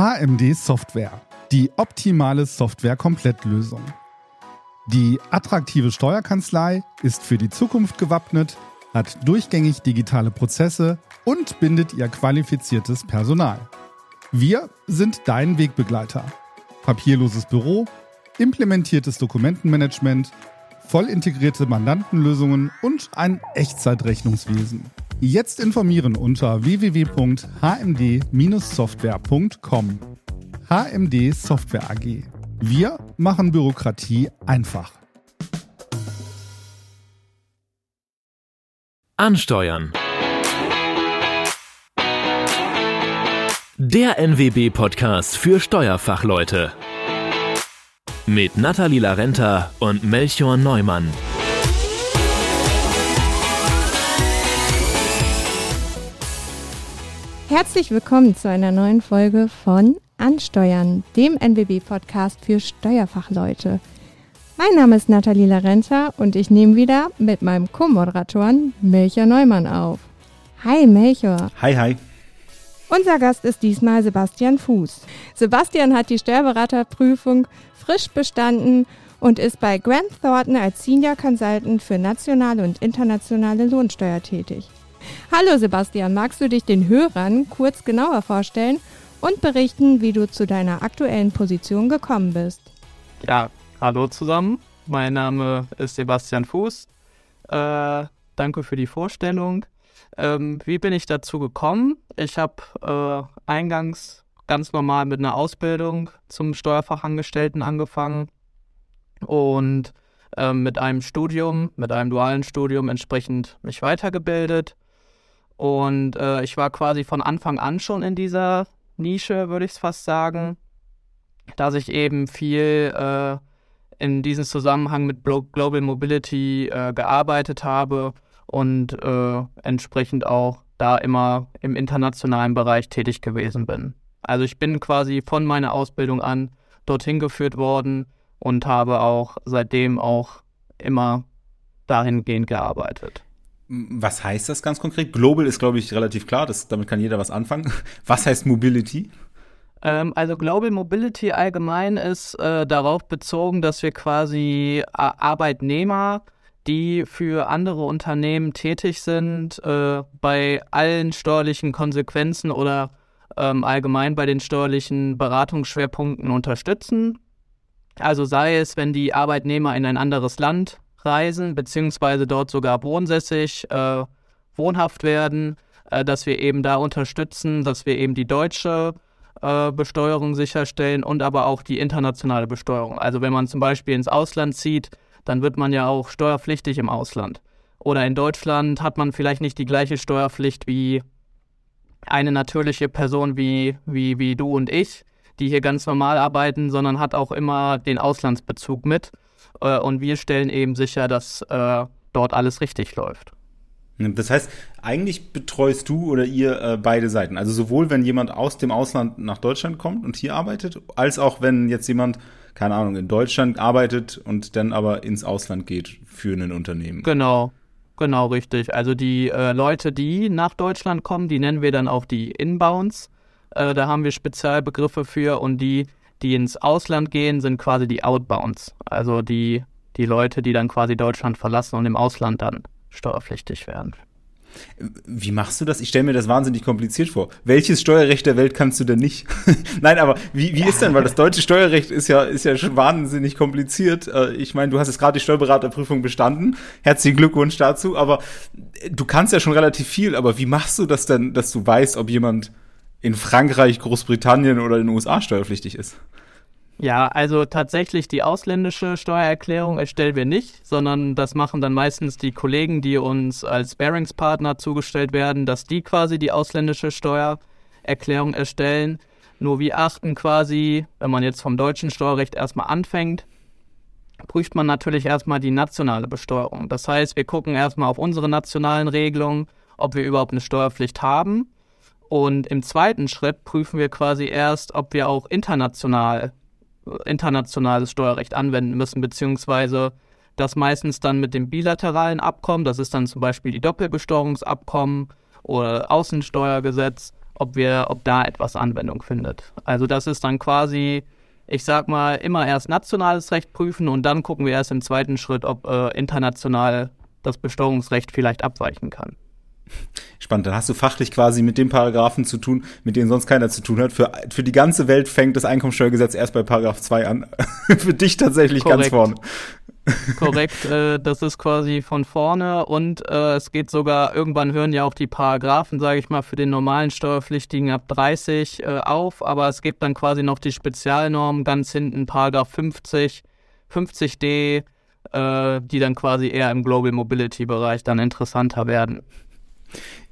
HMD Software. Die optimale Software-Komplettlösung. Die attraktive Steuerkanzlei ist für die Zukunft gewappnet, hat durchgängig digitale Prozesse und bindet ihr qualifiziertes Personal. Wir sind dein Wegbegleiter. Papierloses Büro, implementiertes Dokumentenmanagement, voll integrierte Mandantenlösungen und ein Echtzeitrechnungswesen. Jetzt informieren unter www.hmd-software.com. HMD Software AG. Wir machen Bürokratie einfach. Ansteuern. Der NWB-Podcast für Steuerfachleute. Mit Nathalie Larenta und Melchior Neumann. Herzlich willkommen zu einer neuen Folge von Ansteuern, dem NWB-Podcast für Steuerfachleute. Mein Name ist Nathalie Larenta und ich nehme wieder mit meinem Co-Moderatoren Melchior Neumann auf. Hi Melchior. Hi, hi. Unser Gast ist diesmal Sebastian Fuß. Sebastian hat die Steuerberaterprüfung frisch bestanden und ist bei Grant Thornton als Senior Consultant für nationale und internationale Lohnsteuer tätig. Hallo Sebastian, magst du dich den Hörern kurz genauer vorstellen und berichten, wie du zu deiner aktuellen Position gekommen bist? Ja, hallo zusammen. Mein Name ist Sebastian Fuß. Äh, danke für die Vorstellung. Ähm, wie bin ich dazu gekommen? Ich habe äh, eingangs ganz normal mit einer Ausbildung zum Steuerfachangestellten angefangen und äh, mit einem Studium, mit einem dualen Studium entsprechend mich weitergebildet und äh, ich war quasi von Anfang an schon in dieser Nische, würde ich es fast sagen, dass ich eben viel äh, in diesem Zusammenhang mit Global Mobility äh, gearbeitet habe und äh, entsprechend auch da immer im internationalen Bereich tätig gewesen bin. Also ich bin quasi von meiner Ausbildung an dorthin geführt worden und habe auch seitdem auch immer dahingehend gearbeitet. Was heißt das ganz konkret? Global ist, glaube ich, relativ klar. Das, damit kann jeder was anfangen. Was heißt Mobility? Ähm, also Global Mobility allgemein ist äh, darauf bezogen, dass wir quasi Arbeitnehmer, die für andere Unternehmen tätig sind, äh, bei allen steuerlichen Konsequenzen oder ähm, allgemein bei den steuerlichen Beratungsschwerpunkten unterstützen. Also sei es, wenn die Arbeitnehmer in ein anderes Land reisen, beziehungsweise dort sogar wohnsässig, äh, wohnhaft werden, äh, dass wir eben da unterstützen, dass wir eben die deutsche äh, Besteuerung sicherstellen und aber auch die internationale Besteuerung. Also wenn man zum Beispiel ins Ausland zieht, dann wird man ja auch steuerpflichtig im Ausland. Oder in Deutschland hat man vielleicht nicht die gleiche Steuerpflicht wie eine natürliche Person wie, wie, wie du und ich, die hier ganz normal arbeiten, sondern hat auch immer den Auslandsbezug mit. Äh, und wir stellen eben sicher, dass äh, dort alles richtig läuft. Das heißt, eigentlich betreust du oder ihr äh, beide Seiten. Also sowohl, wenn jemand aus dem Ausland nach Deutschland kommt und hier arbeitet, als auch wenn jetzt jemand, keine Ahnung, in Deutschland arbeitet und dann aber ins Ausland geht für ein Unternehmen. Genau, genau richtig. Also die äh, Leute, die nach Deutschland kommen, die nennen wir dann auch die Inbounds. Äh, da haben wir Spezialbegriffe für und die, die ins Ausland gehen, sind quasi die Outbounds. Also die, die Leute, die dann quasi Deutschland verlassen und im Ausland dann steuerpflichtig werden. Wie machst du das? Ich stelle mir das wahnsinnig kompliziert vor. Welches Steuerrecht der Welt kannst du denn nicht? Nein, aber wie, wie ist denn, weil das deutsche Steuerrecht ist ja, ist ja schon wahnsinnig kompliziert. Äh, ich meine, du hast jetzt gerade die Steuerberaterprüfung bestanden. Herzlichen Glückwunsch dazu. Aber du kannst ja schon relativ viel. Aber wie machst du das denn, dass du weißt, ob jemand in Frankreich, Großbritannien oder in den USA steuerpflichtig ist? Ja, also tatsächlich die ausländische Steuererklärung erstellen wir nicht, sondern das machen dann meistens die Kollegen, die uns als Bearingspartner zugestellt werden, dass die quasi die ausländische Steuererklärung erstellen. Nur wir achten quasi, wenn man jetzt vom deutschen Steuerrecht erstmal anfängt, prüft man natürlich erstmal die nationale Besteuerung. Das heißt, wir gucken erstmal auf unsere nationalen Regelungen, ob wir überhaupt eine Steuerpflicht haben. Und im zweiten Schritt prüfen wir quasi erst, ob wir auch international internationales Steuerrecht anwenden müssen, beziehungsweise das meistens dann mit dem bilateralen Abkommen, das ist dann zum Beispiel die Doppelbesteuerungsabkommen oder Außensteuergesetz ob wir, ob da etwas Anwendung findet. Also das ist dann quasi, ich sag mal, immer erst nationales Recht prüfen und dann gucken wir erst im zweiten Schritt, ob äh, international das Besteuerungsrecht vielleicht abweichen kann. Spannend, dann hast du fachlich quasi mit den Paragraphen zu tun, mit denen sonst keiner zu tun hat. Für, für die ganze Welt fängt das Einkommensteuergesetz erst bei Paragraph 2 an. für dich tatsächlich Korrekt. ganz vorne. Korrekt, äh, das ist quasi von vorne und äh, es geht sogar, irgendwann hören ja auch die Paragraphen, sage ich mal, für den normalen Steuerpflichtigen ab 30 äh, auf, aber es gibt dann quasi noch die Spezialnormen ganz hinten, Paragraph 50, 50d, äh, die dann quasi eher im Global Mobility Bereich dann interessanter werden.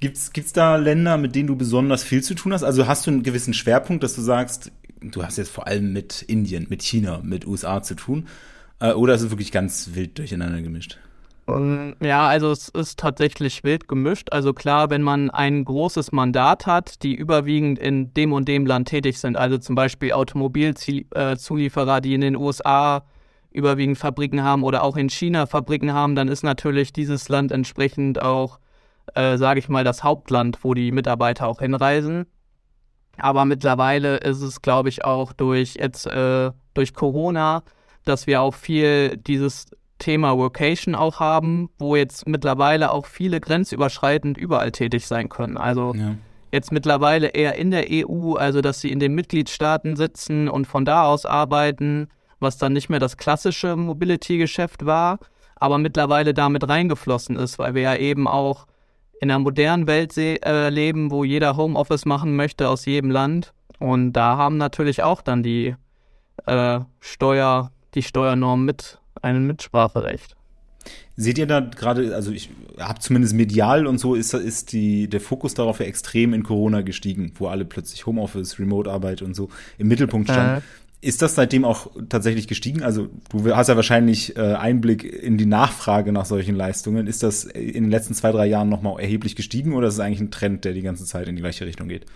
Gibt's, gibt's da Länder, mit denen du besonders viel zu tun hast? Also hast du einen gewissen Schwerpunkt, dass du sagst, du hast jetzt vor allem mit Indien, mit China, mit USA zu tun? Äh, oder ist es wirklich ganz wild durcheinander gemischt? Ja, also es ist tatsächlich wild gemischt. Also klar, wenn man ein großes Mandat hat, die überwiegend in dem und dem Land tätig sind, also zum Beispiel Automobilzulieferer, die in den USA überwiegend Fabriken haben oder auch in China Fabriken haben, dann ist natürlich dieses Land entsprechend auch äh, sage ich mal, das Hauptland, wo die Mitarbeiter auch hinreisen. Aber mittlerweile ist es, glaube ich, auch durch jetzt äh, durch Corona, dass wir auch viel dieses Thema Workation auch haben, wo jetzt mittlerweile auch viele grenzüberschreitend überall tätig sein können. Also ja. jetzt mittlerweile eher in der EU, also dass sie in den Mitgliedstaaten sitzen und von da aus arbeiten, was dann nicht mehr das klassische Mobility-Geschäft war, aber mittlerweile damit reingeflossen ist, weil wir ja eben auch in einer modernen Welt äh, leben, wo jeder Homeoffice machen möchte aus jedem Land. Und da haben natürlich auch dann die äh, Steuer, die Steuernormen mit ein Mitspracherecht. Seht ihr da gerade, also ich habe zumindest medial und so ist, ist die, der Fokus darauf ja extrem in Corona gestiegen, wo alle plötzlich Homeoffice, Remote-Arbeit und so im Mittelpunkt standen. Äh, ist das seitdem auch tatsächlich gestiegen? Also du hast ja wahrscheinlich äh, Einblick in die Nachfrage nach solchen Leistungen. Ist das in den letzten zwei, drei Jahren nochmal erheblich gestiegen oder ist es eigentlich ein Trend, der die ganze Zeit in die gleiche Richtung geht?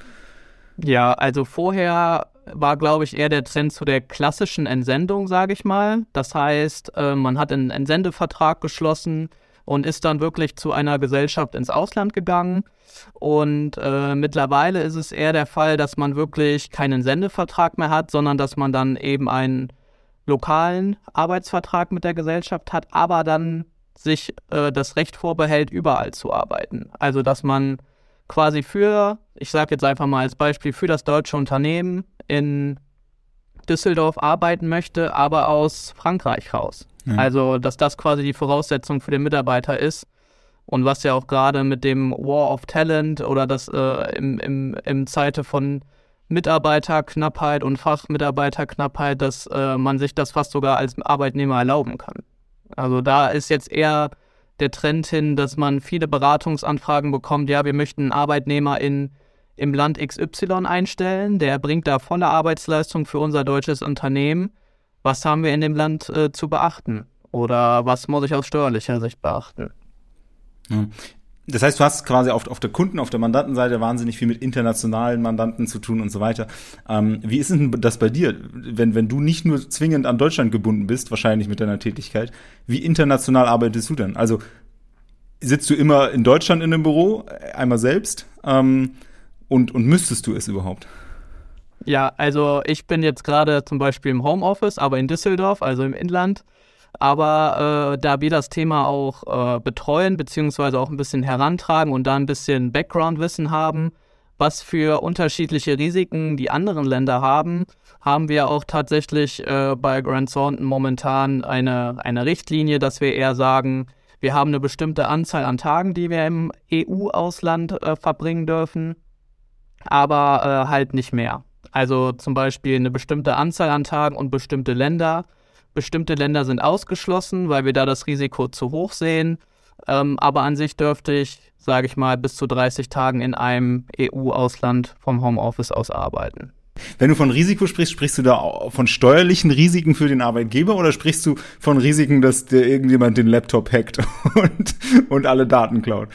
Ja, also vorher war, glaube ich, eher der Trend zu der klassischen Entsendung, sage ich mal. Das heißt, äh, man hat einen Entsendevertrag geschlossen und ist dann wirklich zu einer Gesellschaft ins Ausland gegangen. Und äh, mittlerweile ist es eher der Fall, dass man wirklich keinen Sendevertrag mehr hat, sondern dass man dann eben einen lokalen Arbeitsvertrag mit der Gesellschaft hat, aber dann sich äh, das Recht vorbehält, überall zu arbeiten. Also dass man quasi für, ich sage jetzt einfach mal als Beispiel, für das deutsche Unternehmen in Düsseldorf arbeiten möchte, aber aus Frankreich raus. Also, dass das quasi die Voraussetzung für den Mitarbeiter ist. Und was ja auch gerade mit dem War of Talent oder das äh, im, im, im Zeite von Mitarbeiterknappheit und Fachmitarbeiterknappheit, dass äh, man sich das fast sogar als Arbeitnehmer erlauben kann. Also da ist jetzt eher der Trend hin, dass man viele Beratungsanfragen bekommt, ja, wir möchten einen Arbeitnehmer in, im Land XY einstellen, der bringt da volle Arbeitsleistung für unser deutsches Unternehmen was haben wir in dem Land äh, zu beachten? Oder was muss ich aus steuerlicher Sicht beachten? Ja. Das heißt, du hast quasi auf, auf der Kunden-, auf der Mandantenseite wahnsinnig viel mit internationalen Mandanten zu tun und so weiter. Ähm, wie ist denn das bei dir, wenn, wenn du nicht nur zwingend an Deutschland gebunden bist, wahrscheinlich mit deiner Tätigkeit, wie international arbeitest du denn? Also sitzt du immer in Deutschland in einem Büro, einmal selbst, ähm, und, und müsstest du es überhaupt? Ja, also ich bin jetzt gerade zum Beispiel im Homeoffice, aber in Düsseldorf, also im Inland. Aber äh, da wir das Thema auch äh, betreuen, beziehungsweise auch ein bisschen herantragen und da ein bisschen Background-Wissen haben, was für unterschiedliche Risiken die anderen Länder haben, haben wir auch tatsächlich äh, bei Grant Thornton momentan eine, eine Richtlinie, dass wir eher sagen, wir haben eine bestimmte Anzahl an Tagen, die wir im EU-Ausland äh, verbringen dürfen, aber äh, halt nicht mehr. Also zum Beispiel eine bestimmte Anzahl an Tagen und bestimmte Länder. Bestimmte Länder sind ausgeschlossen, weil wir da das Risiko zu hoch sehen. Ähm, aber an sich dürfte ich, sage ich mal, bis zu 30 Tagen in einem EU-Ausland vom Homeoffice aus arbeiten. Wenn du von Risiko sprichst, sprichst du da von steuerlichen Risiken für den Arbeitgeber oder sprichst du von Risiken, dass dir irgendjemand den Laptop hackt und, und alle Daten klaut?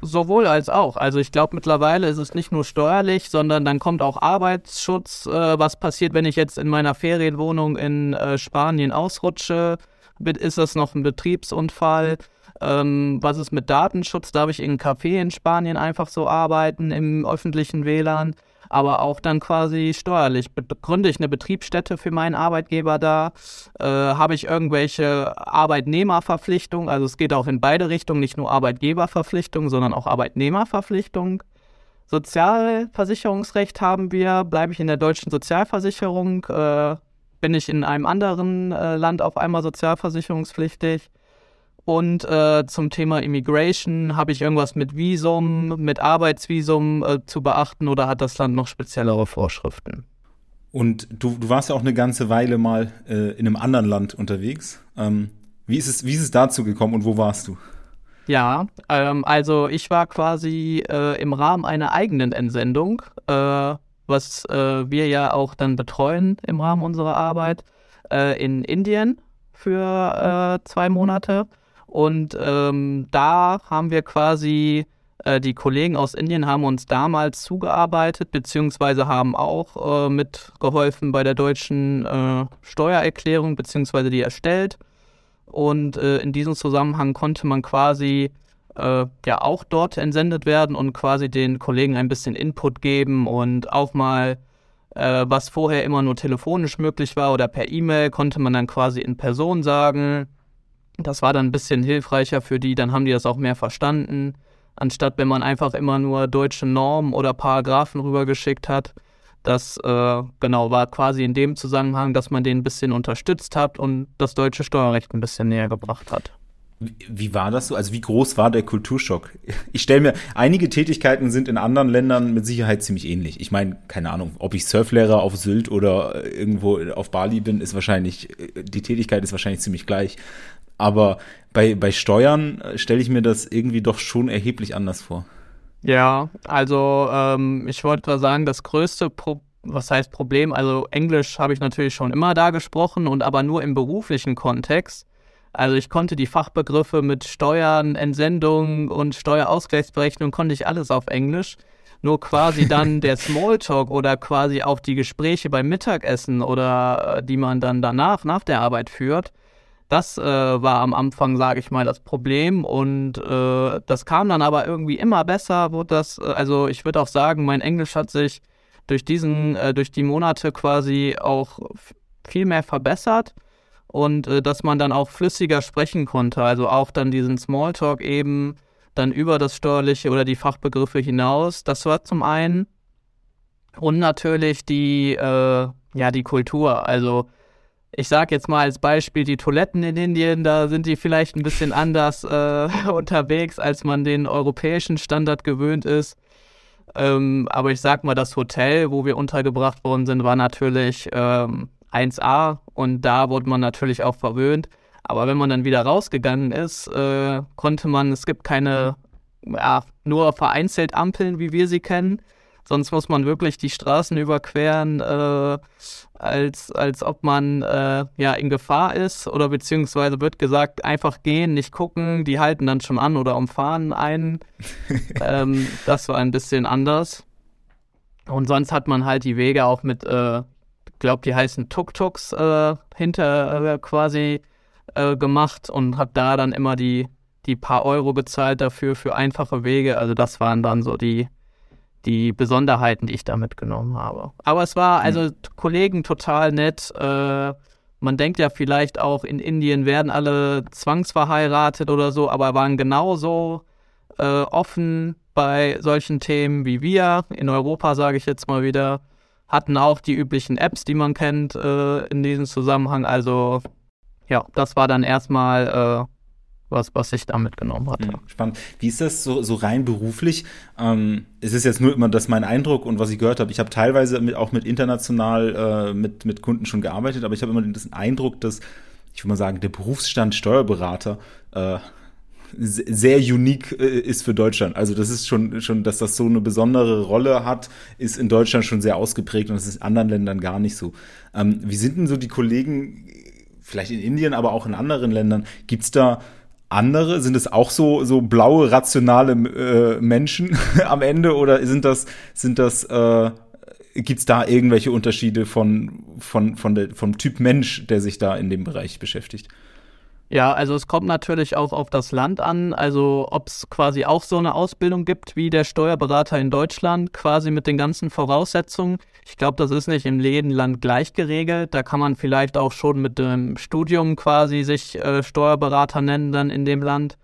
Sowohl als auch. Also ich glaube mittlerweile ist es nicht nur steuerlich, sondern dann kommt auch Arbeitsschutz. Äh, was passiert, wenn ich jetzt in meiner Ferienwohnung in äh, Spanien ausrutsche? ist das noch ein Betriebsunfall? Ähm, was ist mit Datenschutz? Darf ich in einem Café in Spanien einfach so arbeiten im öffentlichen WLAN? Aber auch dann quasi steuerlich. Gründe ich eine Betriebsstätte für meinen Arbeitgeber da? Äh, Habe ich irgendwelche Arbeitnehmerverpflichtungen? Also es geht auch in beide Richtungen, nicht nur Arbeitgeberverpflichtungen, sondern auch Arbeitnehmerverpflichtungen. Sozialversicherungsrecht haben wir, bleibe ich in der deutschen Sozialversicherung, äh, bin ich in einem anderen äh, Land auf einmal sozialversicherungspflichtig. Und äh, zum Thema Immigration, habe ich irgendwas mit Visum, mit Arbeitsvisum äh, zu beachten oder hat das Land noch speziellere Vorschriften? Und du, du warst ja auch eine ganze Weile mal äh, in einem anderen Land unterwegs. Ähm, wie, ist es, wie ist es dazu gekommen und wo warst du? Ja, ähm, also ich war quasi äh, im Rahmen einer eigenen Entsendung, äh, was äh, wir ja auch dann betreuen im Rahmen unserer Arbeit, in Indien für zwei Monate. Und ähm, da haben wir quasi, äh, die Kollegen aus Indien haben uns damals zugearbeitet, beziehungsweise haben auch äh, mitgeholfen bei der deutschen äh, Steuererklärung, beziehungsweise die erstellt. Und äh, in diesem Zusammenhang konnte man quasi äh, ja auch dort entsendet werden und quasi den Kollegen ein bisschen Input geben und auch mal äh, was vorher immer nur telefonisch möglich war oder per E-Mail, konnte man dann quasi in Person sagen das war dann ein bisschen hilfreicher für die, dann haben die das auch mehr verstanden, anstatt wenn man einfach immer nur deutsche Normen oder Paragraphen rübergeschickt hat. Das äh, genau war quasi in dem Zusammenhang, dass man den ein bisschen unterstützt hat und das deutsche Steuerrecht ein bisschen näher gebracht hat. Wie war das so? Also wie groß war der Kulturschock? Ich stelle mir, einige Tätigkeiten sind in anderen Ländern mit Sicherheit ziemlich ähnlich. Ich meine, keine Ahnung, ob ich Surflehrer auf Sylt oder irgendwo auf Bali bin, ist wahrscheinlich, die Tätigkeit ist wahrscheinlich ziemlich gleich. Aber bei, bei Steuern äh, stelle ich mir das irgendwie doch schon erheblich anders vor. Ja, also ähm, ich wollte sagen, das größte Pro was heißt Problem, also Englisch habe ich natürlich schon immer da gesprochen und aber nur im beruflichen Kontext. Also ich konnte die Fachbegriffe mit Steuern, Entsendung und Steuerausgleichsberechnung konnte ich alles auf Englisch. Nur quasi dann der Smalltalk oder quasi auch die Gespräche beim Mittagessen oder äh, die man dann danach, nach der Arbeit führt, das äh, war am Anfang, sage ich mal, das Problem und äh, das kam dann aber irgendwie immer besser. Wurde das, äh, also ich würde auch sagen, mein Englisch hat sich durch diesen, äh, durch die Monate quasi auch viel mehr verbessert und äh, dass man dann auch flüssiger sprechen konnte. Also auch dann diesen Smalltalk eben dann über das Steuerliche oder die Fachbegriffe hinaus. Das war zum einen und natürlich die, äh, ja, die Kultur. Also ich sage jetzt mal als Beispiel die Toiletten in Indien, da sind die vielleicht ein bisschen anders äh, unterwegs, als man den europäischen Standard gewöhnt ist. Ähm, aber ich sag mal, das Hotel, wo wir untergebracht worden sind, war natürlich ähm, 1A und da wurde man natürlich auch verwöhnt. Aber wenn man dann wieder rausgegangen ist, äh, konnte man, es gibt keine, ja, nur vereinzelt Ampeln, wie wir sie kennen. Sonst muss man wirklich die Straßen überqueren, äh, als, als ob man äh, ja in Gefahr ist. Oder beziehungsweise wird gesagt, einfach gehen, nicht gucken, die halten dann schon an oder umfahren einen. ähm, das war ein bisschen anders. Und sonst hat man halt die Wege auch mit, äh, glaube die heißen Tuk-Tuks äh, hinter äh, quasi äh, gemacht und hat da dann immer die, die paar Euro gezahlt dafür für einfache Wege. Also das waren dann so die die Besonderheiten, die ich da mitgenommen habe. Aber es war also mhm. Kollegen total nett. Äh, man denkt ja vielleicht auch, in Indien werden alle zwangsverheiratet oder so, aber waren genauso äh, offen bei solchen Themen wie wir. In Europa, sage ich jetzt mal wieder, hatten auch die üblichen Apps, die man kennt äh, in diesem Zusammenhang. Also ja, das war dann erstmal äh, was, was ich da mitgenommen hatte. Hm, spannend. Wie ist das so, so rein beruflich? Ähm, es ist jetzt nur immer das mein Eindruck und was ich gehört habe. Ich habe teilweise mit, auch mit international äh, mit, mit Kunden schon gearbeitet, aber ich habe immer den Eindruck, dass, ich würde mal sagen, der Berufsstand Steuerberater äh, sehr unique äh, ist für Deutschland. Also das ist schon, schon, dass das so eine besondere Rolle hat, ist in Deutschland schon sehr ausgeprägt und das ist in anderen Ländern gar nicht so. Ähm, wie sind denn so die Kollegen, vielleicht in Indien, aber auch in anderen Ländern, gibt's da andere? Sind es auch so, so blaue, rationale äh, Menschen am Ende oder sind das, sind das, äh, gibt es da irgendwelche Unterschiede von, von, von der, vom Typ Mensch, der sich da in dem Bereich beschäftigt? Ja, also es kommt natürlich auch auf das Land an, also ob es quasi auch so eine Ausbildung gibt wie der Steuerberater in Deutschland, quasi mit den ganzen Voraussetzungen. Ich glaube, das ist nicht in jedem Land gleich geregelt. Da kann man vielleicht auch schon mit dem Studium quasi sich äh, Steuerberater nennen dann in dem Land.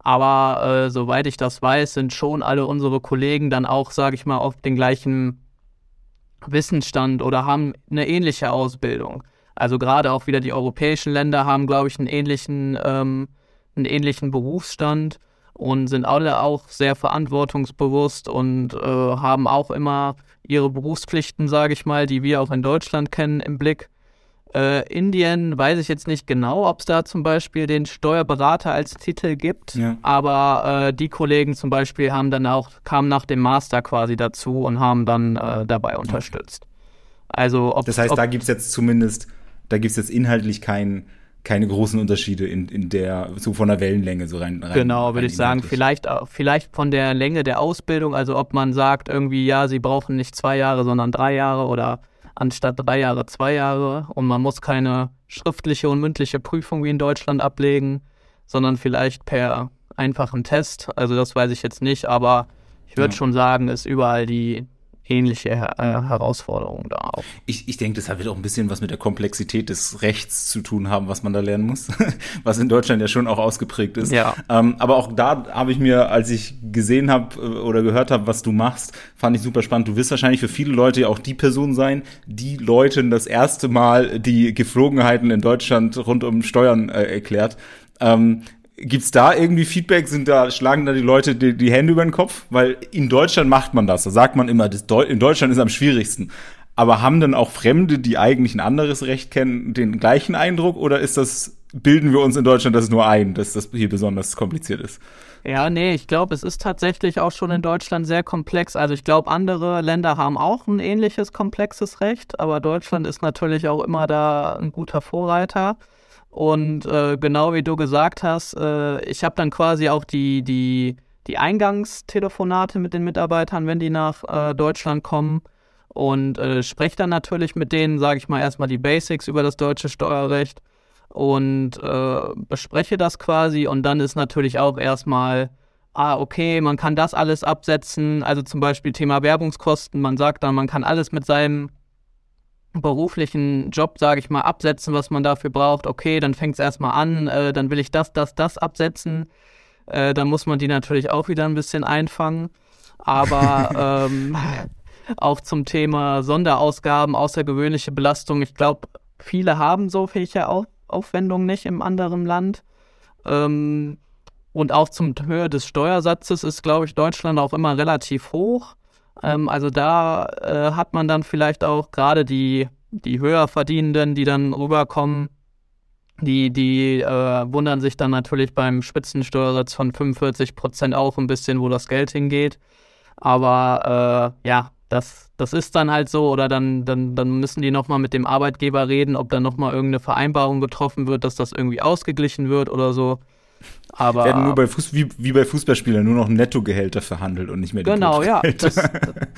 Aber äh, soweit ich das weiß, sind schon alle unsere Kollegen dann auch, sage ich mal, auf den gleichen Wissensstand oder haben eine ähnliche Ausbildung. Also gerade auch wieder die europäischen Länder haben, glaube ich, einen ähnlichen, ähm, einen ähnlichen Berufsstand und sind alle auch sehr verantwortungsbewusst und äh, haben auch immer ihre Berufspflichten, sage ich mal, die wir auch in Deutschland kennen, im Blick. Äh, Indien weiß ich jetzt nicht genau, ob es da zum Beispiel den Steuerberater als Titel gibt, ja. aber äh, die Kollegen zum Beispiel haben dann auch, kamen nach dem Master quasi dazu und haben dann äh, dabei unterstützt. Also ob, Das heißt, ob, da gibt es jetzt zumindest da gibt es jetzt inhaltlich kein, keine großen Unterschiede in, in der, so von der Wellenlänge so rein. rein genau, würde ich sagen, vielleicht, vielleicht von der Länge der Ausbildung, also ob man sagt irgendwie, ja, sie brauchen nicht zwei Jahre, sondern drei Jahre oder anstatt drei Jahre zwei Jahre und man muss keine schriftliche und mündliche Prüfung wie in Deutschland ablegen, sondern vielleicht per einfachen Test. Also das weiß ich jetzt nicht, aber ich würde ja. schon sagen, ist überall die, ähnliche äh, Herausforderungen da auch. Ich, ich denke, das wird auch ein bisschen was mit der Komplexität des Rechts zu tun haben, was man da lernen muss, was in Deutschland ja schon auch ausgeprägt ist. Ja. Ähm, aber auch da habe ich mir, als ich gesehen habe äh, oder gehört habe, was du machst, fand ich super spannend. Du wirst wahrscheinlich für viele Leute ja auch die Person sein, die Leuten das erste Mal die Geflogenheiten in Deutschland rund um Steuern äh, erklärt. Ähm, Gibt's da irgendwie Feedback? Sind da, schlagen da die Leute die, die Hände über den Kopf? Weil in Deutschland macht man das. Da sagt man immer, Deu in Deutschland ist am schwierigsten. Aber haben dann auch Fremde, die eigentlich ein anderes Recht kennen, den gleichen Eindruck? Oder ist das, bilden wir uns in Deutschland das nur ein, dass das hier besonders kompliziert ist? Ja, nee, ich glaube, es ist tatsächlich auch schon in Deutschland sehr komplex. Also ich glaube, andere Länder haben auch ein ähnliches komplexes Recht, aber Deutschland ist natürlich auch immer da ein guter Vorreiter. Und äh, genau wie du gesagt hast, äh, ich habe dann quasi auch die, die, die Eingangstelefonate mit den Mitarbeitern, wenn die nach äh, Deutschland kommen. Und äh, spreche dann natürlich mit denen, sage ich mal, erstmal die Basics über das deutsche Steuerrecht und äh, bespreche das quasi. Und dann ist natürlich auch erstmal, ah, okay, man kann das alles absetzen. Also zum Beispiel Thema Werbungskosten. Man sagt dann, man kann alles mit seinem beruflichen Job, sage ich mal, absetzen, was man dafür braucht. Okay, dann fängt es erstmal an, äh, dann will ich das, das, das absetzen. Äh, dann muss man die natürlich auch wieder ein bisschen einfangen. Aber ähm, auch zum Thema Sonderausgaben, außergewöhnliche Belastung. Ich glaube, viele haben so solche Auf Aufwendungen nicht im anderen Land. Ähm, und auch zum Höhe des Steuersatzes ist, glaube ich, Deutschland auch immer relativ hoch. Ähm, also da äh, hat man dann vielleicht auch gerade die, die höher verdienenden, die dann rüberkommen, die, die äh, wundern sich dann natürlich beim Spitzensteuersatz von 45 Prozent auch ein bisschen, wo das Geld hingeht. Aber äh, ja, das, das ist dann halt so. Oder dann, dann, dann müssen die nochmal mit dem Arbeitgeber reden, ob dann nochmal irgendeine Vereinbarung getroffen wird, dass das irgendwie ausgeglichen wird oder so. Aber werden nur bei Fuß, wie, wie bei Fußballspielern nur noch Nettogehälter verhandelt und nicht mehr die Genau, ja. Das,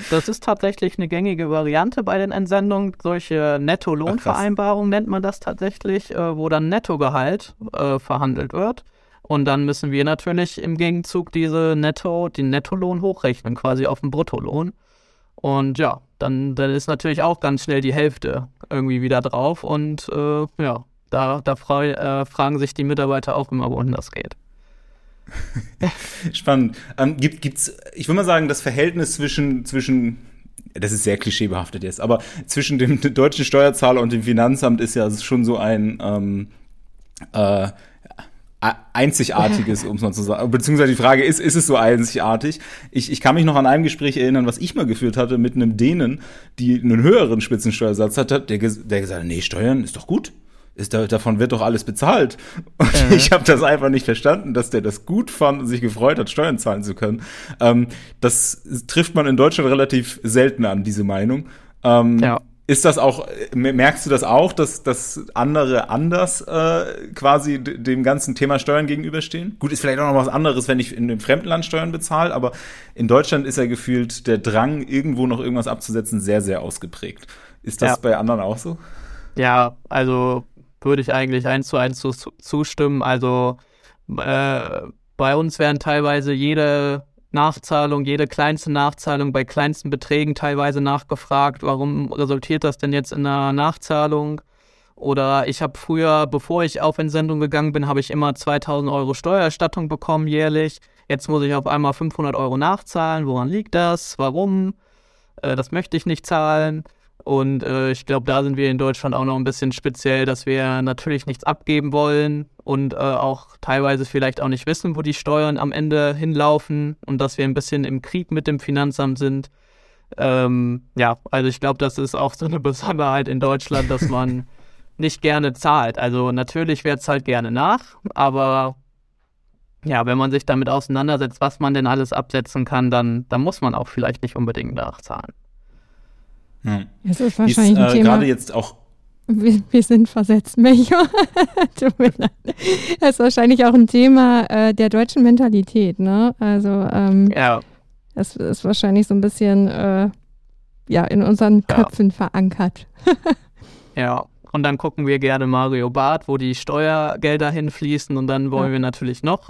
das, ist tatsächlich eine gängige Variante bei den Entsendungen. Solche Netto-Lohnvereinbarungen nennt man das tatsächlich, äh, wo dann Nettogehalt äh, verhandelt wird. Und dann müssen wir natürlich im Gegenzug diese Netto, den Nettolohn hochrechnen, quasi auf den Bruttolohn. Und ja, dann, dann ist natürlich auch ganz schnell die Hälfte irgendwie wieder drauf. Und äh, ja, da, da äh, fragen sich die Mitarbeiter auch immer, wohin das geht. Spannend. Ähm, gibt, gibt's, ich würde mal sagen, das Verhältnis zwischen, zwischen, das ist sehr klischeebehaftet jetzt, aber zwischen dem deutschen Steuerzahler und dem Finanzamt ist ja schon so ein ähm, äh, einzigartiges, um es mal zu sagen. Beziehungsweise die Frage ist, ist es so einzigartig? Ich, ich kann mich noch an einem Gespräch erinnern, was ich mal geführt hatte mit einem Dänen, die einen höheren Spitzensteuersatz hatte, der, der gesagt hat, nee, Steuern ist doch gut ist da, davon wird doch alles bezahlt. Und äh. ich habe das einfach nicht verstanden, dass der das gut fand und sich gefreut hat, Steuern zahlen zu können. Ähm, das trifft man in Deutschland relativ selten an, diese Meinung. Ähm, ja. Ist das auch, merkst du das auch, dass, dass andere anders äh, quasi dem ganzen Thema Steuern gegenüberstehen? Gut, ist vielleicht auch noch was anderes, wenn ich in einem fremden Land Steuern bezahle, aber in Deutschland ist ja gefühlt der Drang, irgendwo noch irgendwas abzusetzen, sehr, sehr ausgeprägt. Ist das ja. bei anderen auch so? Ja, also würde ich eigentlich eins zu eins zu, zustimmen. Also äh, bei uns werden teilweise jede Nachzahlung, jede kleinste Nachzahlung bei kleinsten Beträgen teilweise nachgefragt, warum resultiert das denn jetzt in einer Nachzahlung? Oder ich habe früher, bevor ich auf Entsendung gegangen bin, habe ich immer 2000 Euro Steuererstattung bekommen jährlich. Jetzt muss ich auf einmal 500 Euro nachzahlen. Woran liegt das? Warum? Äh, das möchte ich nicht zahlen. Und äh, ich glaube, da sind wir in Deutschland auch noch ein bisschen speziell, dass wir natürlich nichts abgeben wollen und äh, auch teilweise vielleicht auch nicht wissen, wo die Steuern am Ende hinlaufen und dass wir ein bisschen im Krieg mit dem Finanzamt sind. Ähm, ja, also ich glaube, das ist auch so eine Besonderheit in Deutschland, dass man nicht gerne zahlt. Also natürlich wer zahlt gerne nach, aber ja, wenn man sich damit auseinandersetzt, was man denn alles absetzen kann, dann, dann muss man auch vielleicht nicht unbedingt nachzahlen. Ja. Es ist wahrscheinlich ist, ein äh, Thema. Gerade jetzt auch. Wir, wir sind versetzt, Melchior. Tut mir leid. Das ist wahrscheinlich auch ein Thema äh, der deutschen Mentalität, ne? Also, ähm, ja. Das ist wahrscheinlich so ein bisschen, äh, ja, in unseren Köpfen ja. verankert. ja. Und dann gucken wir gerne Mario Barth, wo die Steuergelder hinfließen. Und dann wollen ja. wir natürlich noch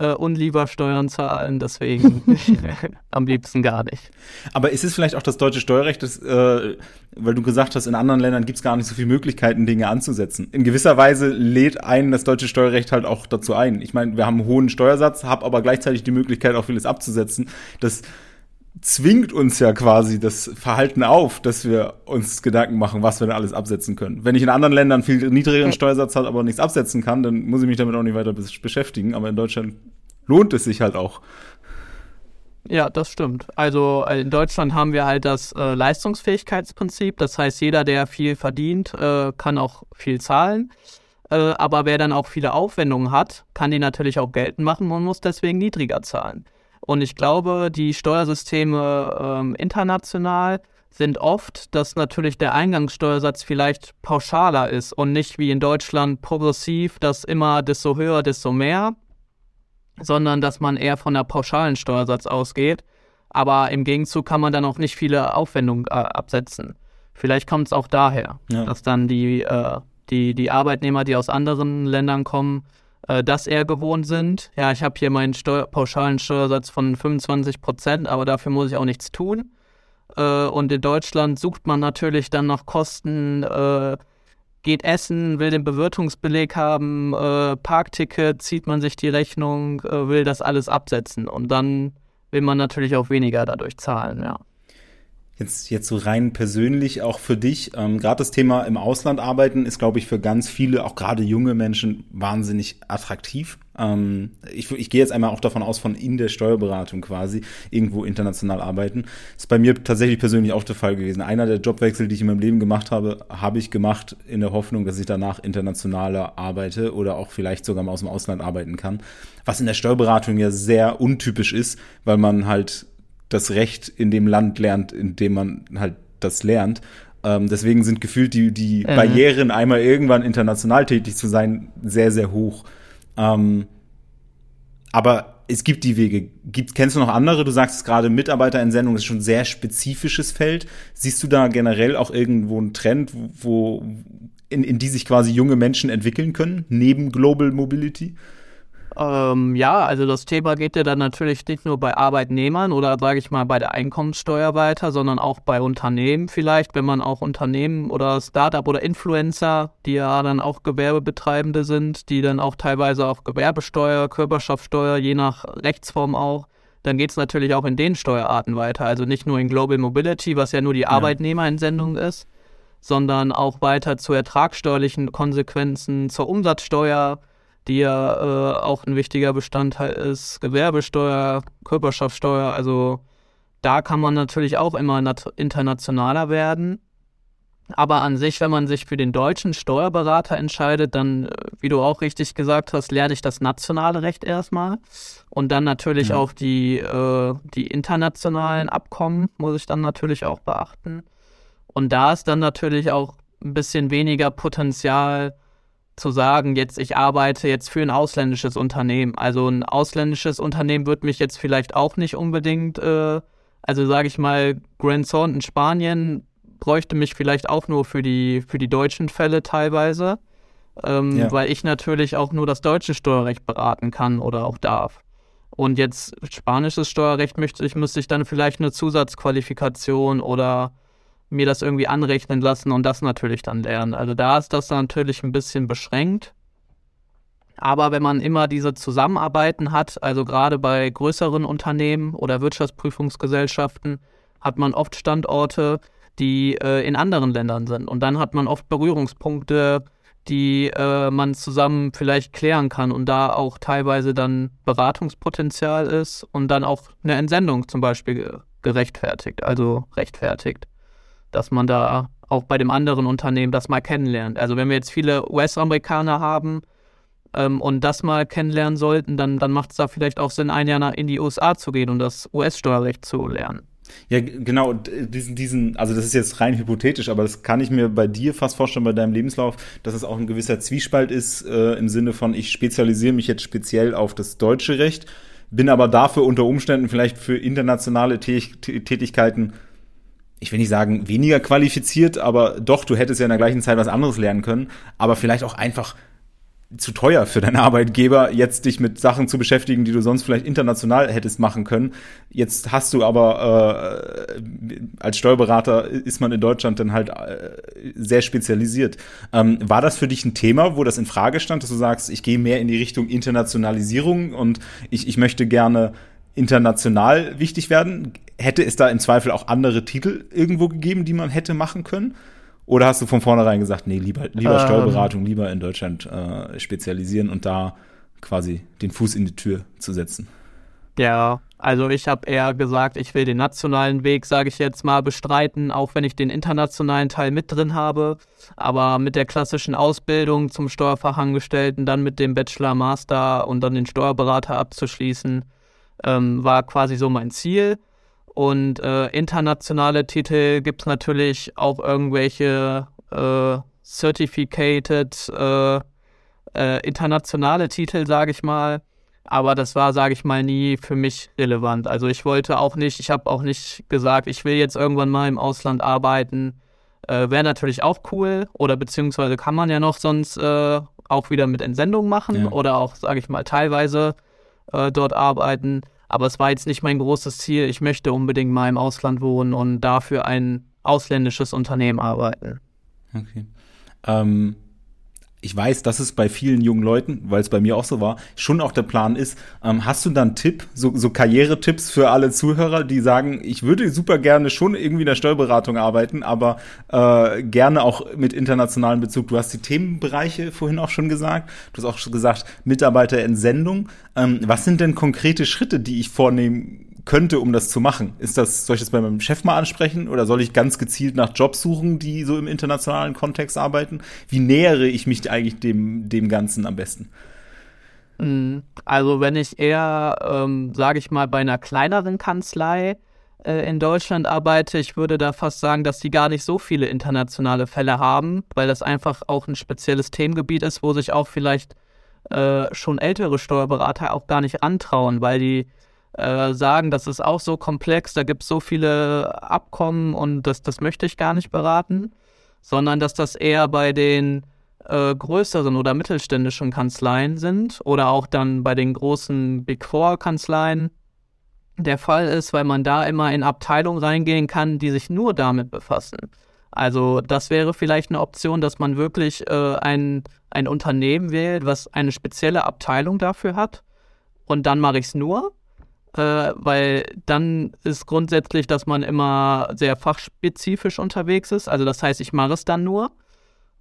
äh, unlieber Steuern zahlen, deswegen am liebsten gar nicht. Aber ist es vielleicht auch das deutsche Steuerrecht, das, äh, weil du gesagt hast, in anderen Ländern gibt es gar nicht so viele Möglichkeiten, Dinge anzusetzen. In gewisser Weise lädt einen das deutsche Steuerrecht halt auch dazu ein. Ich meine, wir haben einen hohen Steuersatz, haben aber gleichzeitig die Möglichkeit, auch vieles abzusetzen. Das zwingt uns ja quasi das Verhalten auf, dass wir uns Gedanken machen, was wir denn alles absetzen können. Wenn ich in anderen Ländern viel niedrigeren Steuersatz habe, aber nichts absetzen kann, dann muss ich mich damit auch nicht weiter beschäftigen. Aber in Deutschland lohnt es sich halt auch. Ja, das stimmt. Also äh, in Deutschland haben wir halt das äh, Leistungsfähigkeitsprinzip. Das heißt, jeder, der viel verdient, äh, kann auch viel zahlen. Äh, aber wer dann auch viele Aufwendungen hat, kann die natürlich auch geltend machen und muss deswegen niedriger zahlen. Und ich glaube, die Steuersysteme ähm, international sind oft, dass natürlich der Eingangssteuersatz vielleicht pauschaler ist und nicht wie in Deutschland progressiv, dass immer desto höher, desto mehr, sondern dass man eher von der pauschalen Steuersatz ausgeht. Aber im Gegenzug kann man dann auch nicht viele Aufwendungen äh, absetzen. Vielleicht kommt es auch daher, ja. dass dann die, äh, die, die Arbeitnehmer, die aus anderen Ländern kommen, äh, das eher gewohnt sind. Ja, ich habe hier meinen Steuer pauschalen Steuersatz von 25 Prozent, aber dafür muss ich auch nichts tun. Äh, und in Deutschland sucht man natürlich dann nach Kosten, äh, geht essen, will den Bewirtungsbeleg haben, äh, Parkticket, zieht man sich die Rechnung, äh, will das alles absetzen. Und dann will man natürlich auch weniger dadurch zahlen, ja. Jetzt, jetzt so rein persönlich auch für dich, ähm, gerade das Thema im Ausland arbeiten ist, glaube ich, für ganz viele, auch gerade junge Menschen, wahnsinnig attraktiv. Ähm, ich, ich gehe jetzt einmal auch davon aus, von in der Steuerberatung quasi irgendwo international arbeiten. Ist bei mir tatsächlich persönlich auch der Fall gewesen. Einer der Jobwechsel, die ich in meinem Leben gemacht habe, habe ich gemacht in der Hoffnung, dass ich danach internationaler arbeite oder auch vielleicht sogar mal aus dem Ausland arbeiten kann. Was in der Steuerberatung ja sehr untypisch ist, weil man halt das Recht in dem Land lernt, in dem man halt das lernt. Ähm, deswegen sind gefühlt die, die mhm. Barrieren, einmal irgendwann international tätig zu sein, sehr, sehr hoch. Ähm, aber es gibt die Wege. Gibt, kennst du noch andere? Du sagst es gerade, Mitarbeiterentsendung ist schon ein sehr spezifisches Feld. Siehst du da generell auch irgendwo einen Trend, wo, in, in die sich quasi junge Menschen entwickeln können, neben Global Mobility? Ähm, ja, also das Thema geht ja dann natürlich nicht nur bei Arbeitnehmern oder sage ich mal bei der Einkommenssteuer weiter, sondern auch bei Unternehmen vielleicht, wenn man auch Unternehmen oder Startup oder Influencer, die ja dann auch Gewerbebetreibende sind, die dann auch teilweise auch Gewerbesteuer, Körperschaftssteuer, je nach Rechtsform auch, dann geht es natürlich auch in den Steuerarten weiter. Also nicht nur in Global Mobility, was ja nur die ja. Arbeitnehmerentsendung ist, sondern auch weiter zu ertragsteuerlichen Konsequenzen, zur Umsatzsteuer, die ja äh, auch ein wichtiger Bestandteil ist, Gewerbesteuer, Körperschaftssteuer, also da kann man natürlich auch immer internationaler werden. Aber an sich, wenn man sich für den deutschen Steuerberater entscheidet, dann, äh, wie du auch richtig gesagt hast, lerne ich das nationale Recht erstmal. Und dann natürlich ja. auch die, äh, die internationalen Abkommen muss ich dann natürlich auch beachten. Und da ist dann natürlich auch ein bisschen weniger Potenzial, zu sagen, jetzt ich arbeite jetzt für ein ausländisches Unternehmen. Also ein ausländisches Unternehmen wird mich jetzt vielleicht auch nicht unbedingt, äh, also sage ich mal, Grand Thornton in Spanien bräuchte mich vielleicht auch nur für die, für die deutschen Fälle teilweise, ähm, ja. weil ich natürlich auch nur das deutsche Steuerrecht beraten kann oder auch darf. Und jetzt spanisches Steuerrecht möchte ich, müsste ich dann vielleicht eine Zusatzqualifikation oder mir das irgendwie anrechnen lassen und das natürlich dann lernen. Also da ist das natürlich ein bisschen beschränkt. Aber wenn man immer diese Zusammenarbeiten hat, also gerade bei größeren Unternehmen oder Wirtschaftsprüfungsgesellschaften, hat man oft Standorte, die äh, in anderen Ländern sind. Und dann hat man oft Berührungspunkte, die äh, man zusammen vielleicht klären kann und da auch teilweise dann Beratungspotenzial ist und dann auch eine Entsendung zum Beispiel gerechtfertigt, also rechtfertigt, dass man da auch bei dem anderen Unternehmen das mal kennenlernt. Also wenn wir jetzt viele US-Amerikaner haben ähm, und das mal kennenlernen sollten, dann, dann macht es da vielleicht auch Sinn, ein Jahr nach in die USA zu gehen und das US-Steuerrecht zu lernen. Ja, genau, diesen, diesen, also das ist jetzt rein hypothetisch, aber das kann ich mir bei dir fast vorstellen, bei deinem Lebenslauf, dass es auch ein gewisser Zwiespalt ist, äh, im Sinne von, ich spezialisiere mich jetzt speziell auf das deutsche Recht, bin aber dafür unter Umständen vielleicht für internationale Tätigkeiten, ich will nicht sagen weniger qualifiziert, aber doch, du hättest ja in der gleichen Zeit was anderes lernen können, aber vielleicht auch einfach zu teuer für deinen Arbeitgeber, jetzt dich mit Sachen zu beschäftigen, die du sonst vielleicht international hättest machen können. Jetzt hast du aber äh, als Steuerberater ist man in Deutschland dann halt äh, sehr spezialisiert. Ähm, war das für dich ein Thema, wo das in Frage stand, dass du sagst, ich gehe mehr in die Richtung Internationalisierung und ich, ich möchte gerne international wichtig werden? Hätte es da im Zweifel auch andere Titel irgendwo gegeben, die man hätte machen können? Oder hast du von vornherein gesagt, nee, lieber, lieber ähm, Steuerberatung, lieber in Deutschland äh, spezialisieren und da quasi den Fuß in die Tür zu setzen? Ja, also ich habe eher gesagt, ich will den nationalen Weg, sage ich jetzt mal, bestreiten, auch wenn ich den internationalen Teil mit drin habe. Aber mit der klassischen Ausbildung zum Steuerfachangestellten, dann mit dem Bachelor, Master und dann den Steuerberater abzuschließen, ähm, war quasi so mein Ziel. Und äh, internationale Titel gibt es natürlich auch irgendwelche äh, certificated äh, äh, internationale Titel, sage ich mal. Aber das war, sage ich mal, nie für mich relevant. Also ich wollte auch nicht, ich habe auch nicht gesagt, ich will jetzt irgendwann mal im Ausland arbeiten. Äh, Wäre natürlich auch cool. Oder beziehungsweise kann man ja noch sonst äh, auch wieder mit Entsendung machen ja. oder auch, sage ich mal, teilweise äh, dort arbeiten. Aber es war jetzt nicht mein großes Ziel. Ich möchte unbedingt mal im Ausland wohnen und dafür ein ausländisches Unternehmen arbeiten. Okay. Ähm, ich weiß, dass es bei vielen jungen Leuten, weil es bei mir auch so war, schon auch der Plan ist. Ähm, hast du dann Tipp, so, so Karrieretipps für alle Zuhörer, die sagen, ich würde super gerne schon irgendwie in der Steuerberatung arbeiten, aber äh, gerne auch mit internationalem Bezug. Du hast die Themenbereiche vorhin auch schon gesagt. Du hast auch schon gesagt, Mitarbeiterentsendung. Ähm, was sind denn konkrete Schritte, die ich vornehmen könnte, um das zu machen? Ist das, soll ich das bei meinem Chef mal ansprechen oder soll ich ganz gezielt nach Jobs suchen, die so im internationalen Kontext arbeiten? Wie nähere ich mich eigentlich dem, dem Ganzen am besten? Mm, also wenn ich eher, ähm, sage ich mal, bei einer kleineren Kanzlei äh, in Deutschland arbeite, ich würde da fast sagen, dass die gar nicht so viele internationale Fälle haben, weil das einfach auch ein spezielles Themengebiet ist, wo sich auch vielleicht äh, schon ältere Steuerberater auch gar nicht antrauen, weil die äh, sagen, das ist auch so komplex, da gibt es so viele Abkommen und das, das möchte ich gar nicht beraten, sondern dass das eher bei den äh, größeren oder mittelständischen Kanzleien sind oder auch dann bei den großen Big Four Kanzleien der Fall ist, weil man da immer in Abteilungen reingehen kann, die sich nur damit befassen. Also das wäre vielleicht eine Option, dass man wirklich äh, ein, ein Unternehmen wählt, was eine spezielle Abteilung dafür hat. Und dann mache ich es nur äh, weil dann ist grundsätzlich, dass man immer sehr fachspezifisch unterwegs ist. Also das heißt, ich mache es dann nur.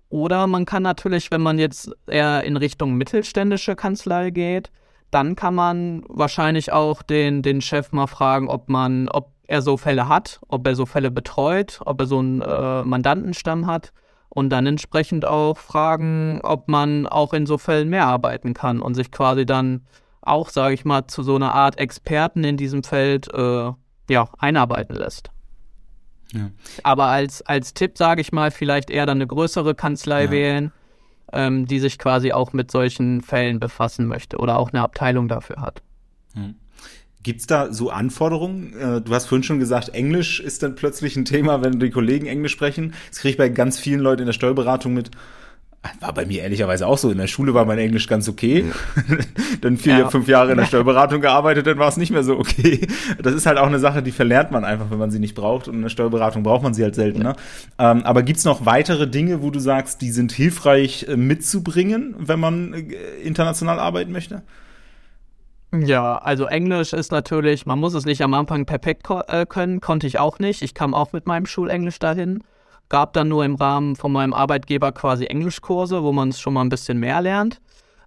Oder man kann natürlich, wenn man jetzt eher in Richtung mittelständische Kanzlei geht, dann kann man wahrscheinlich auch den, den Chef mal fragen, ob man, ob er so Fälle hat, ob er so Fälle betreut, ob er so einen äh, Mandantenstamm hat und dann entsprechend auch fragen, ob man auch in so Fällen mehr arbeiten kann und sich quasi dann auch, sage ich mal, zu so einer Art Experten in diesem Feld äh, ja, einarbeiten lässt. Ja. Aber als, als Tipp, sage ich mal, vielleicht eher dann eine größere Kanzlei ja. wählen, ähm, die sich quasi auch mit solchen Fällen befassen möchte oder auch eine Abteilung dafür hat. Ja. Gibt es da so Anforderungen? Äh, du hast vorhin schon gesagt, Englisch ist dann plötzlich ein Thema, wenn die Kollegen Englisch sprechen. Das kriege ich bei ganz vielen Leuten in der Steuerberatung mit. War bei mir ehrlicherweise auch so. In der Schule war mein Englisch ganz okay. dann vier, ja. fünf Jahre in der Steuerberatung gearbeitet, dann war es nicht mehr so okay. Das ist halt auch eine Sache, die verlernt man einfach, wenn man sie nicht braucht. Und in der Steuerberatung braucht man sie halt seltener. Ja. Ähm, aber gibt's noch weitere Dinge, wo du sagst, die sind hilfreich äh, mitzubringen, wenn man äh, international arbeiten möchte? Ja, also Englisch ist natürlich, man muss es nicht am Anfang perfekt äh, können, konnte ich auch nicht. Ich kam auch mit meinem Schulenglisch dahin gab dann nur im Rahmen von meinem Arbeitgeber quasi Englischkurse, wo man es schon mal ein bisschen mehr lernt.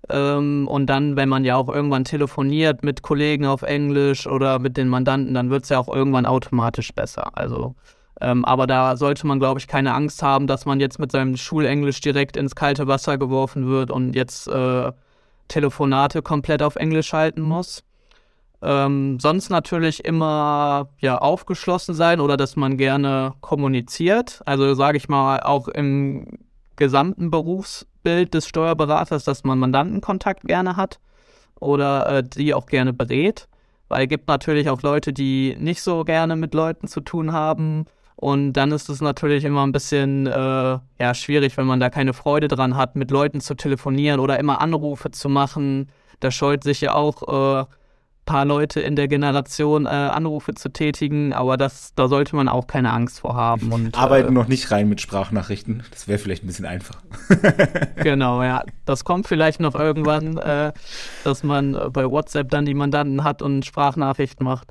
Ähm, und dann, wenn man ja auch irgendwann telefoniert mit Kollegen auf Englisch oder mit den Mandanten, dann wird es ja auch irgendwann automatisch besser. Also, ähm, aber da sollte man, glaube ich, keine Angst haben, dass man jetzt mit seinem Schulenglisch direkt ins kalte Wasser geworfen wird und jetzt äh, Telefonate komplett auf Englisch halten muss. Ähm, sonst natürlich immer ja aufgeschlossen sein oder dass man gerne kommuniziert. Also sage ich mal auch im gesamten Berufsbild des Steuerberaters, dass man Mandantenkontakt gerne hat oder äh, die auch gerne berät. Weil es gibt natürlich auch Leute, die nicht so gerne mit Leuten zu tun haben. Und dann ist es natürlich immer ein bisschen äh, ja, schwierig, wenn man da keine Freude dran hat, mit Leuten zu telefonieren oder immer Anrufe zu machen. Da scheut sich ja auch äh, paar Leute in der Generation äh, Anrufe zu tätigen, aber das, da sollte man auch keine Angst vor haben. Und, Arbeiten äh, noch nicht rein mit Sprachnachrichten. Das wäre vielleicht ein bisschen einfach. genau, ja. Das kommt vielleicht noch irgendwann, äh, dass man äh, bei WhatsApp dann die Mandanten hat und Sprachnachrichten macht.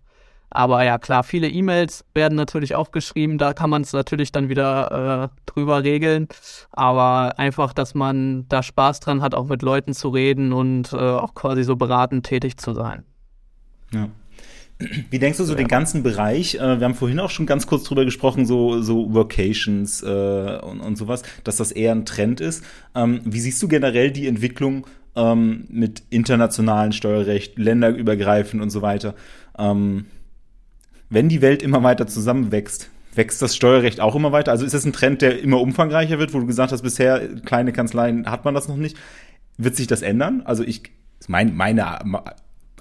Aber ja, klar, viele E-Mails werden natürlich auch geschrieben, da kann man es natürlich dann wieder äh, drüber regeln. Aber einfach, dass man da Spaß dran hat, auch mit Leuten zu reden und äh, auch quasi so beratend tätig zu sein. Ja. Wie denkst du so ja. den ganzen Bereich? Äh, wir haben vorhin auch schon ganz kurz drüber gesprochen, so, so Workations äh, und, und sowas, dass das eher ein Trend ist. Ähm, wie siehst du generell die Entwicklung ähm, mit internationalen Steuerrecht, länderübergreifend und so weiter? Ähm, wenn die Welt immer weiter zusammenwächst, wächst das Steuerrecht auch immer weiter? Also ist das ein Trend, der immer umfangreicher wird, wo du gesagt hast, bisher kleine Kanzleien hat man das noch nicht? Wird sich das ändern? Also ich, mein, meine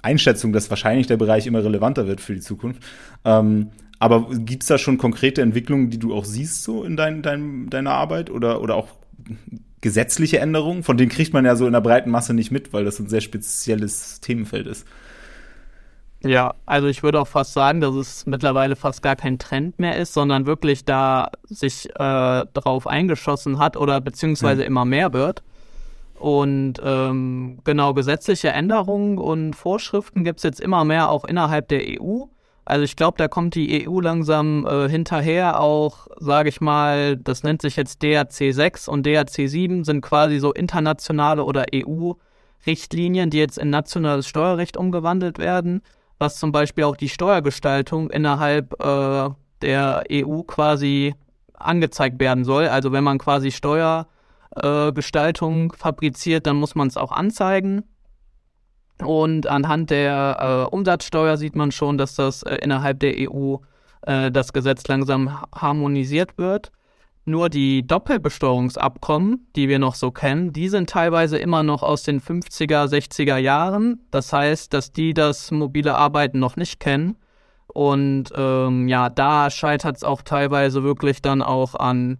Einschätzung, dass wahrscheinlich der Bereich immer relevanter wird für die Zukunft. Ähm, aber gibt es da schon konkrete Entwicklungen, die du auch siehst so in dein, dein, deiner Arbeit oder, oder auch gesetzliche Änderungen? Von denen kriegt man ja so in der breiten Masse nicht mit, weil das ein sehr spezielles Themenfeld ist. Ja, also ich würde auch fast sagen, dass es mittlerweile fast gar kein Trend mehr ist, sondern wirklich da sich äh, darauf eingeschossen hat oder beziehungsweise ja. immer mehr wird. Und ähm, genau, gesetzliche Änderungen und Vorschriften gibt es jetzt immer mehr auch innerhalb der EU. Also ich glaube, da kommt die EU langsam äh, hinterher, auch, sage ich mal, das nennt sich jetzt DRC 6 und DRC 7 sind quasi so internationale oder EU-Richtlinien, die jetzt in nationales Steuerrecht umgewandelt werden, was zum Beispiel auch die Steuergestaltung innerhalb äh, der EU quasi angezeigt werden soll. Also wenn man quasi Steuer äh, Gestaltung fabriziert, dann muss man es auch anzeigen. Und anhand der äh, Umsatzsteuer sieht man schon, dass das äh, innerhalb der EU äh, das Gesetz langsam harmonisiert wird. Nur die Doppelbesteuerungsabkommen, die wir noch so kennen, die sind teilweise immer noch aus den 50er, 60er Jahren. Das heißt, dass die das mobile Arbeiten noch nicht kennen. Und ähm, ja, da scheitert es auch teilweise wirklich dann auch an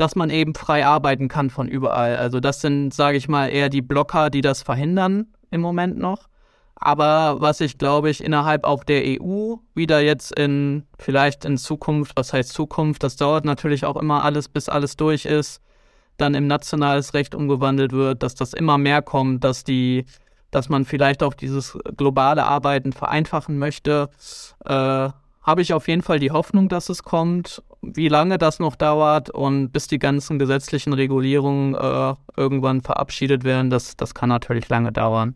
dass man eben frei arbeiten kann von überall. Also das sind, sage ich mal, eher die Blocker, die das verhindern im Moment noch. Aber was ich glaube ich innerhalb auch der EU wieder jetzt in vielleicht in Zukunft, was heißt Zukunft, das dauert natürlich auch immer alles, bis alles durch ist, dann im nationales Recht umgewandelt wird, dass das immer mehr kommt, dass die, dass man vielleicht auch dieses globale Arbeiten vereinfachen möchte. Äh, habe ich auf jeden Fall die Hoffnung, dass es kommt. Wie lange das noch dauert und bis die ganzen gesetzlichen Regulierungen äh, irgendwann verabschiedet werden, das, das kann natürlich lange dauern.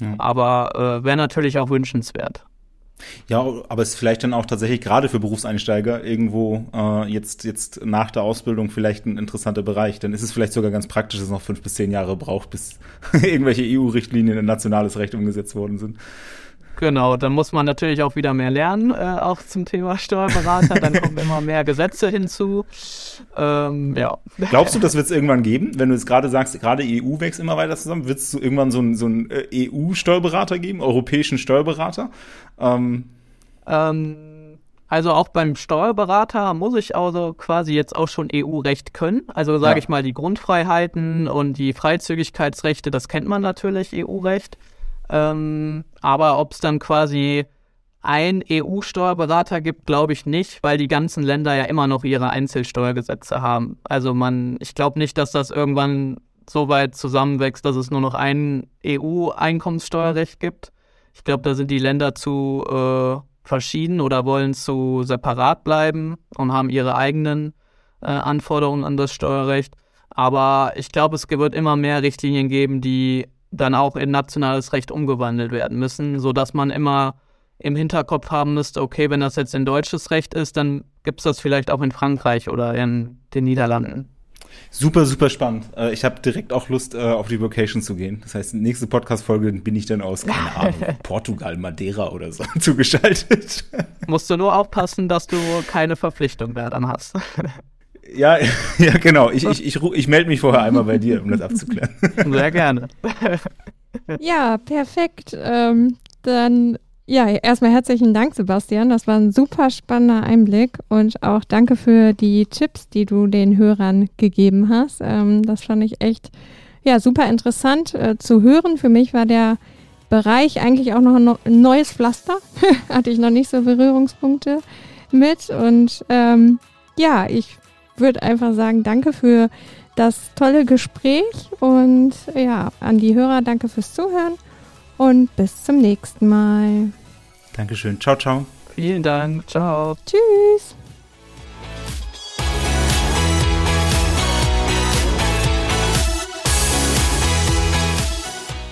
Ja. Aber äh, wäre natürlich auch wünschenswert. Ja, aber es ist vielleicht dann auch tatsächlich gerade für Berufseinsteiger irgendwo äh, jetzt, jetzt nach der Ausbildung vielleicht ein interessanter Bereich. Dann ist es vielleicht sogar ganz praktisch, dass es noch fünf bis zehn Jahre braucht, bis irgendwelche EU-Richtlinien in nationales Recht umgesetzt worden sind. Genau, dann muss man natürlich auch wieder mehr lernen, äh, auch zum Thema Steuerberater. Dann kommen immer mehr Gesetze hinzu. Ähm, ja. Glaubst du, das wird es irgendwann geben? Wenn du jetzt gerade sagst, gerade EU wächst immer weiter zusammen, wird es irgendwann so einen so äh, EU-Steuerberater geben, europäischen Steuerberater? Ähm, ähm, also auch beim Steuerberater muss ich also quasi jetzt auch schon EU-Recht können. Also sage ja. ich mal, die Grundfreiheiten und die Freizügigkeitsrechte, das kennt man natürlich, EU-Recht. Ähm, aber ob es dann quasi ein EU-Steuerberater gibt, glaube ich nicht, weil die ganzen Länder ja immer noch ihre Einzelsteuergesetze haben. Also man, ich glaube nicht, dass das irgendwann so weit zusammenwächst, dass es nur noch ein EU-Einkommenssteuerrecht gibt. Ich glaube, da sind die Länder zu äh, verschieden oder wollen zu separat bleiben und haben ihre eigenen äh, Anforderungen an das Steuerrecht. Aber ich glaube, es wird immer mehr Richtlinien geben, die dann auch in nationales Recht umgewandelt werden müssen, sodass man immer im Hinterkopf haben müsste, okay, wenn das jetzt in deutsches Recht ist, dann gibt es das vielleicht auch in Frankreich oder in den Niederlanden. Super, super spannend. Äh, ich habe direkt auch Lust, äh, auf die Vocation zu gehen. Das heißt, nächste Podcast-Folge bin ich dann aus, keine Ahnung, Portugal, Madeira oder so zugeschaltet. Musst du nur aufpassen, dass du keine Verpflichtung da dann hast. Ja, ja, genau. Ich, ich, ich, ich melde mich vorher einmal bei dir, um das abzuklären. Sehr gerne. Ja, perfekt. Ähm, dann ja, erstmal herzlichen Dank, Sebastian. Das war ein super spannender Einblick und auch danke für die Tipps, die du den Hörern gegeben hast. Ähm, das fand ich echt ja, super interessant äh, zu hören. Für mich war der Bereich eigentlich auch noch ein neues Pflaster. Hatte ich noch nicht so Berührungspunkte mit. Und ähm, ja, ich würde einfach sagen, danke für das tolle Gespräch und ja, an die Hörer danke fürs Zuhören und bis zum nächsten Mal. Dankeschön. Ciao, ciao. Vielen Dank. Ciao. Tschüss.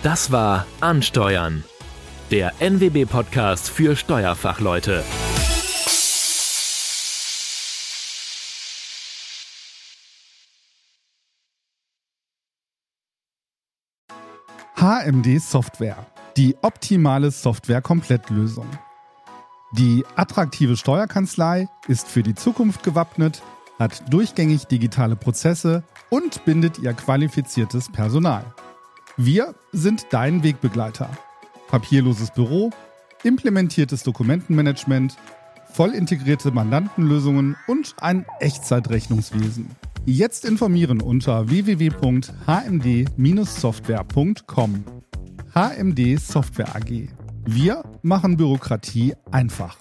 Das war Ansteuern, der NWB-Podcast für Steuerfachleute. HMD Software. Die optimale Software-Komplettlösung. Die attraktive Steuerkanzlei ist für die Zukunft gewappnet, hat durchgängig digitale Prozesse und bindet ihr qualifiziertes Personal. Wir sind dein Wegbegleiter. Papierloses Büro, implementiertes Dokumentenmanagement, voll integrierte Mandantenlösungen und ein Echtzeitrechnungswesen. Jetzt informieren unter www.hmd-software.com. HMD Software AG. Wir machen Bürokratie einfach.